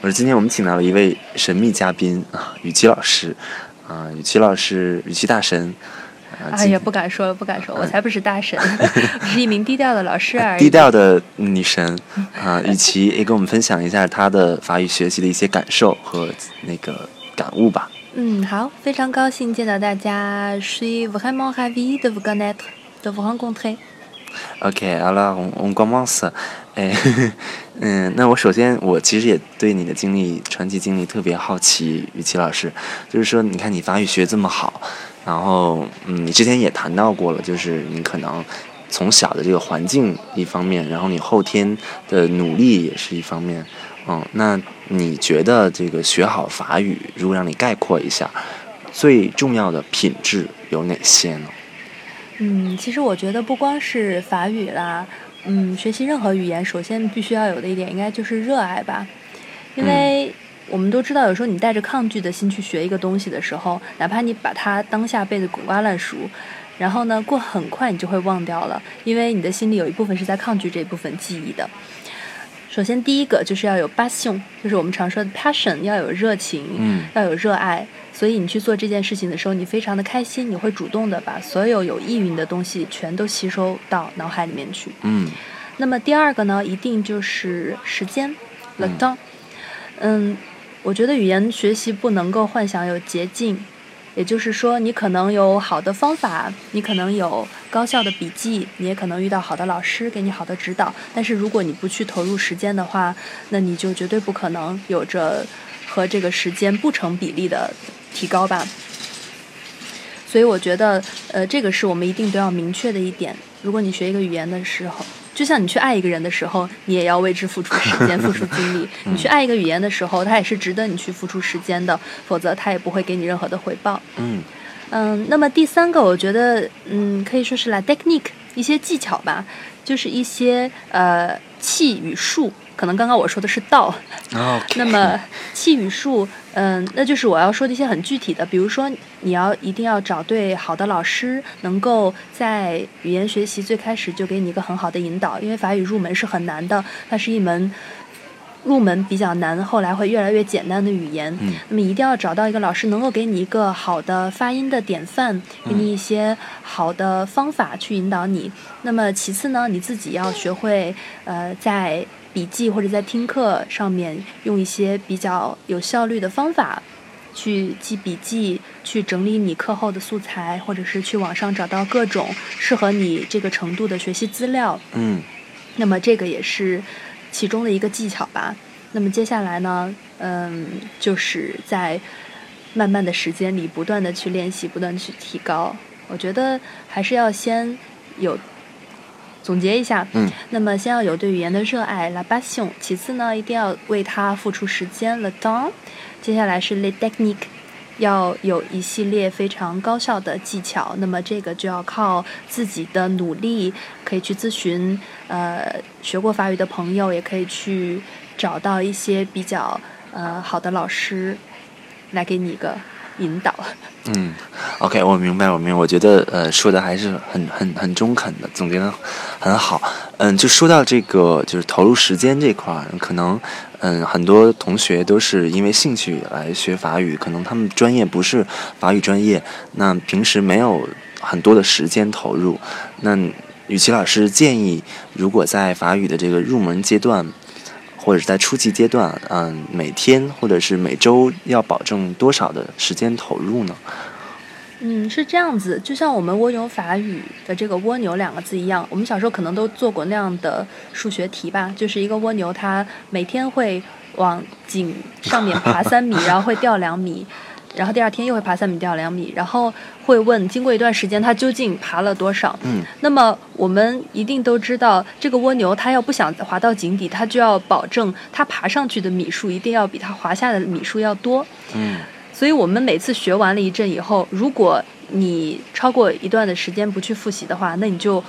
我说今天我们请到了一位神秘嘉宾啊，雨琦老师啊，雨琦老师，雨琦大神。哎呀，不敢说了，不敢说，我才不是大神，我是一名低调的老师而已。低调的女神啊，雨琦也跟我们分享一下她的法语学习的一些感受和那个感悟吧。嗯，好，非常高兴见到大家，Je suis vraiment ravie de vous connaître, de vous rencontrer. OK，alors on commence. 哎，嗯，那我首先，我其实也对你的经历、传奇经历特别好奇，雨琦老师，就是说，你看你法语学这么好，然后，嗯，你之前也谈到过了，就是你可能从小的这个环境一方面，然后你后天的努力也是一方面，嗯，那你觉得这个学好法语，如果让你概括一下，最重要的品质有哪些呢？嗯，其实我觉得不光是法语啦。嗯，学习任何语言，首先必须要有的一点，应该就是热爱吧。因为我们都知道，有时候你带着抗拒的心去学一个东西的时候，哪怕你把它当下背的滚瓜烂熟，然后呢，过很快你就会忘掉了，因为你的心里有一部分是在抗拒这部分记忆的。首先，第一个就是要有 passion，就是我们常说的 passion，要有热情，要有热爱。所以你去做这件事情的时候，你非常的开心，你会主动的把所有有意蕴的东西全都吸收到脑海里面去。嗯。那么第二个呢，一定就是时间，the time。嗯，我觉得语言学习不能够幻想有捷径，也就是说，你可能有好的方法，你可能有高效的笔记，你也可能遇到好的老师给你好的指导。但是如果你不去投入时间的话，那你就绝对不可能有着和这个时间不成比例的。提高吧，所以我觉得，呃，这个是我们一定都要明确的一点。如果你学一个语言的时候，就像你去爱一个人的时候，你也要为之付出时间、付出精力。你去爱一个语言的时候，它也是值得你去付出时间的，否则它也不会给你任何的回报。嗯嗯，那么第三个，我觉得，嗯，可以说是 la technique，一些技巧吧，就是一些呃气与术。可能刚刚我说的是道，那么气语术，嗯，那就是我要说的一些很具体的，比如说你要一定要找对好的老师，能够在语言学习最开始就给你一个很好的引导，因为法语入门是很难的，它是一门入门比较难，后来会越来越简单的语言。那么一定要找到一个老师，能够给你一个好的发音的典范，给你一些好的方法去引导你。那么其次呢，你自己要学会，呃，在笔记或者在听课上面用一些比较有效率的方法去记笔记，去整理你课后的素材，或者是去网上找到各种适合你这个程度的学习资料。嗯，那么这个也是其中的一个技巧吧。那么接下来呢，嗯，就是在慢慢的时间里不断的去练习，不断的去提高。我觉得还是要先有。总结一下，嗯，那么先要有对语言的热爱，la passion。其次呢，一定要为它付出时间，le temps。接下来是 le technique，要有一系列非常高效的技巧。那么这个就要靠自己的努力，可以去咨询呃学过法语的朋友，也可以去找到一些比较呃好的老师来给你一个引导。嗯，OK，我明白，我明白。我觉得，呃，说的还是很、很、很中肯的，总结的很好。嗯，就说到这个，就是投入时间这块儿，可能，嗯，很多同学都是因为兴趣来学法语，可能他们专业不是法语专业，那平时没有很多的时间投入。那雨琦老师建议，如果在法语的这个入门阶段。或者是在初级阶段，嗯，每天或者是每周要保证多少的时间投入呢？嗯，是这样子，就像我们蜗牛法语的这个“蜗牛”两个字一样，我们小时候可能都做过那样的数学题吧，就是一个蜗牛，它每天会往井上面爬三米，然后会掉两米。然后第二天又会爬三米掉两米，然后会问经过一段时间它究竟爬了多少。嗯，那么我们一定都知道，这个蜗牛它要不想滑到井底，它就要保证它爬上去的米数一定要比它滑下的米数要多。嗯，所以我们每次学完了一阵以后，如果你超过一段的时间不去复习的话，那你就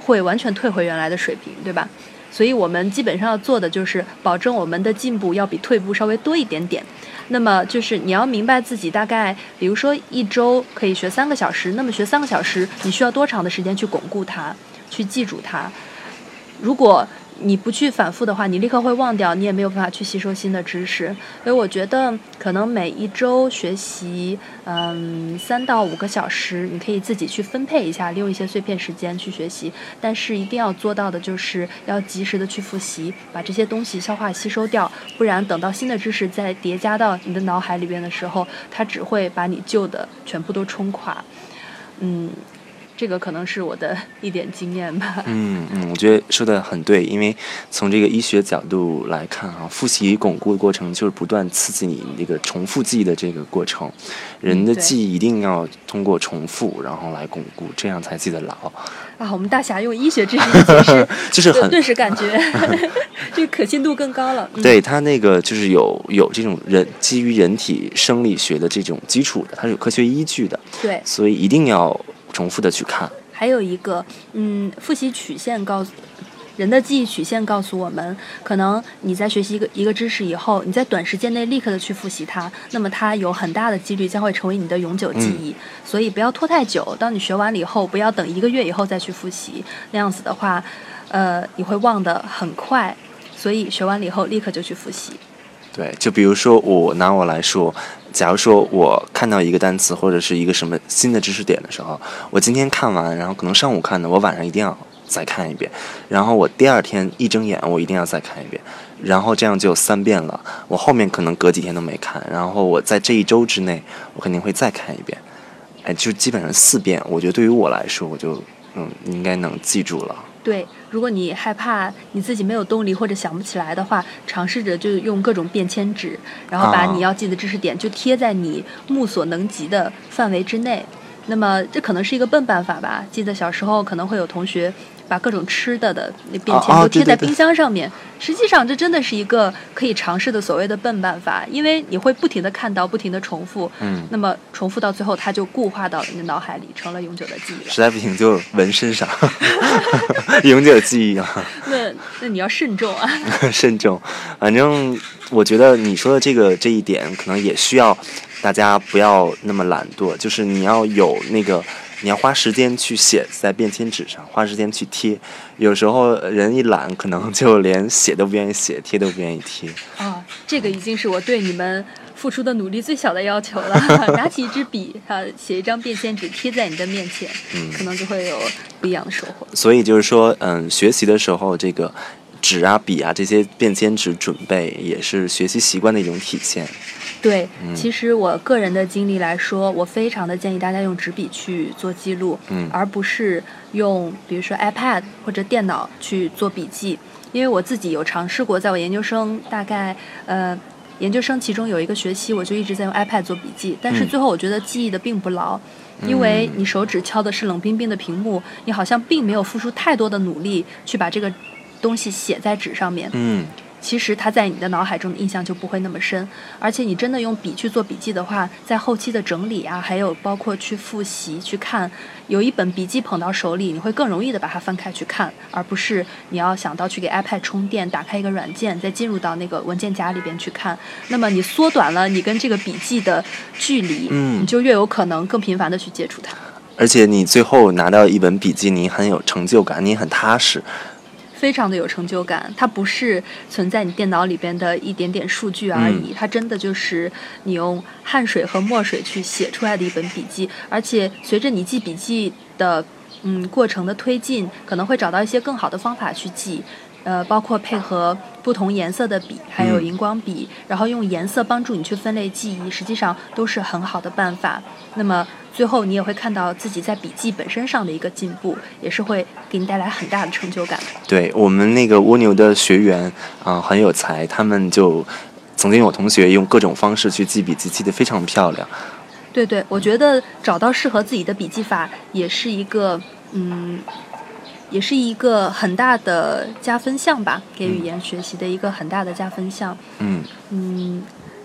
会完全退回原来的水平，对吧？所以我们基本上要做的就是保证我们的进步要比退步稍微多一点点。那么就是你要明白自己大概，比如说一周可以学三个小时，那么学三个小时，你需要多长的时间去巩固它，去记住它？如果你不去反复的话，你立刻会忘掉，你也没有办法去吸收新的知识。所以我觉得，可能每一周学习，嗯，三到五个小时，你可以自己去分配一下，利用一些碎片时间去学习。但是一定要做到的就是要及时的去复习，把这些东西消化吸收掉，不然等到新的知识再叠加到你的脑海里边的时候，它只会把你旧的全部都冲垮。嗯。这个可能是我的 一点经验吧。嗯嗯，我觉得说的很对，因为从这个医学角度来看啊，复习巩固的过程就是不断刺激你那个重复记忆的这个过程。人的记忆一定要通过重复，然后来巩固，这样才记得牢。啊，我们大侠用医学知识解释，就是很顿时感觉 这可信度更高了。对他那个就是有有这种人基于人体生理学的这种基础的，它是有科学依据的。对，所以一定要。重复的去看，还有一个，嗯，复习曲线告诉人的记忆曲线告诉我们，可能你在学习一个一个知识以后，你在短时间内立刻的去复习它，那么它有很大的几率将会成为你的永久记忆。所以不要拖太久，当你学完了以后，不要等一个月以后再去复习，那样子的话，呃，你会忘得很快。所以学完了以后立刻就去复习。对，就比如说我拿我来说。假如说我看到一个单词或者是一个什么新的知识点的时候，我今天看完，然后可能上午看的，我晚上一定要再看一遍，然后我第二天一睁眼，我一定要再看一遍，然后这样就三遍了。我后面可能隔几天都没看，然后我在这一周之内，我肯定会再看一遍，哎，就基本上四遍。我觉得对于我来说，我就嗯应该能记住了。对，如果你害怕你自己没有动力或者想不起来的话，尝试着就用各种便签纸，然后把你要记的知识点就贴在你目所能及的范围之内。那么这可能是一个笨办法吧？记得小时候可能会有同学。把各种吃的的那便签都贴在冰箱上面，实际上这真的是一个可以尝试的所谓的笨办法，因为你会不停的看到，不停的重复，嗯，那么重复到最后，它就固化到你的脑海里，成了永久的记忆。实在不行就纹身上，永久记忆啊。那那你要慎重啊。慎重，反正我觉得你说的这个这一点，可能也需要大家不要那么懒惰，就是你要有那个。你要花时间去写在便签纸上，花时间去贴。有时候人一懒，可能就连写都不愿意写，贴都不愿意贴。啊，这个已经是我对你们付出的努力最小的要求了。拿起一支笔，啊，写一张便签纸贴在你的面前，嗯，可能就会有不一样的收获。所以就是说，嗯，学习的时候，这个纸啊、笔啊这些便签纸准备，也是学习习惯的一种体现。对，其实我个人的经历来说，我非常的建议大家用纸笔去做记录，嗯，而不是用比如说 iPad 或者电脑去做笔记。因为我自己有尝试过，在我研究生大概呃研究生其中有一个学期，我就一直在用 iPad 做笔记，但是最后我觉得记忆的并不牢，因为你手指敲的是冷冰冰的屏幕，你好像并没有付出太多的努力去把这个东西写在纸上面，嗯。其实它在你的脑海中的印象就不会那么深，而且你真的用笔去做笔记的话，在后期的整理啊，还有包括去复习、去看，有一本笔记捧到手里，你会更容易的把它翻开去看，而不是你要想到去给 iPad 充电、打开一个软件，再进入到那个文件夹里边去看。那么你缩短了你跟这个笔记的距离，嗯，你就越有可能更频繁的去接触它。而且你最后拿到一本笔记，你很有成就感，你很踏实。非常的有成就感，它不是存在你电脑里边的一点点数据而已，它真的就是你用汗水和墨水去写出来的一本笔记，而且随着你记笔记的嗯过程的推进，可能会找到一些更好的方法去记，呃，包括配合不同颜色的笔，还有荧光笔，然后用颜色帮助你去分类记忆，实际上都是很好的办法。那么。最后，你也会看到自己在笔记本身上的一个进步，也是会给你带来很大的成就感。对我们那个蜗牛的学员啊，很有才，他们就曾经有同学用各种方式去记笔记，记得非常漂亮。对对，我觉得找到适合自己的笔记法，也是一个嗯，也是一个很大的加分项吧，给语言学习的一个很大的加分项。嗯嗯，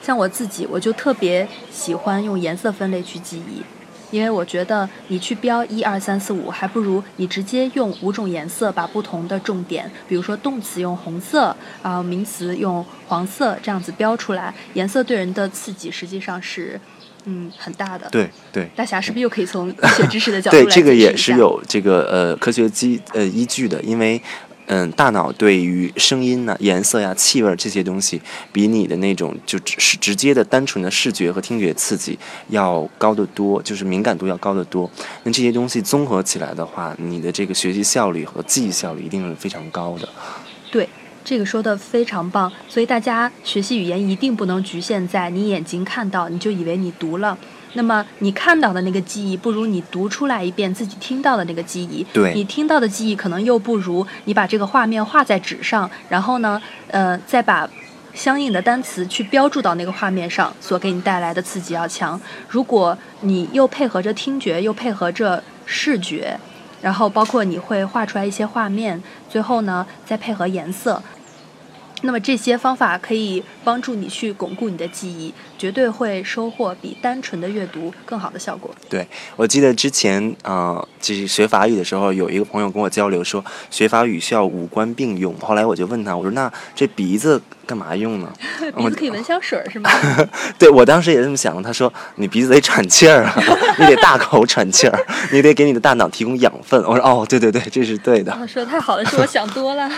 像我自己，我就特别喜欢用颜色分类去记忆。因为我觉得你去标一二三四五，还不如你直接用五种颜色把不同的重点，比如说动词用红色啊，名词用黄色，这样子标出来。颜色对人的刺激实际上是，嗯，很大的。对对。大侠是不是又可以从医学知识的角度对，这个也是有这个呃科学基呃依据的，因为。嗯，大脑对于声音呢、颜色呀、气味这些东西，比你的那种就只是直接的、单纯的视觉和听觉刺激要高得多，就是敏感度要高得多。那这些东西综合起来的话，你的这个学习效率和记忆效率一定是非常高的。对。这个说的非常棒，所以大家学习语言一定不能局限在你眼睛看到你就以为你读了，那么你看到的那个记忆不如你读出来一遍自己听到的那个记忆，对你听到的记忆可能又不如你把这个画面画在纸上，然后呢，呃，再把相应的单词去标注到那个画面上所给你带来的刺激要强。如果你又配合着听觉，又配合着视觉。然后包括你会画出来一些画面，最后呢再配合颜色，那么这些方法可以帮助你去巩固你的记忆，绝对会收获比单纯的阅读更好的效果。对，我记得之前啊，就是学法语的时候，有一个朋友跟我交流说，学法语需要五官并用。后来我就问他，我说那这鼻子干嘛用呢？鼻子可以闻香水是吗？对，我当时也这么想。他说你鼻子得喘气儿啊，你得大口喘气儿，你得给你的大脑提供养分。我说哦，对对对，这是对的。说的太好了，是我想多了。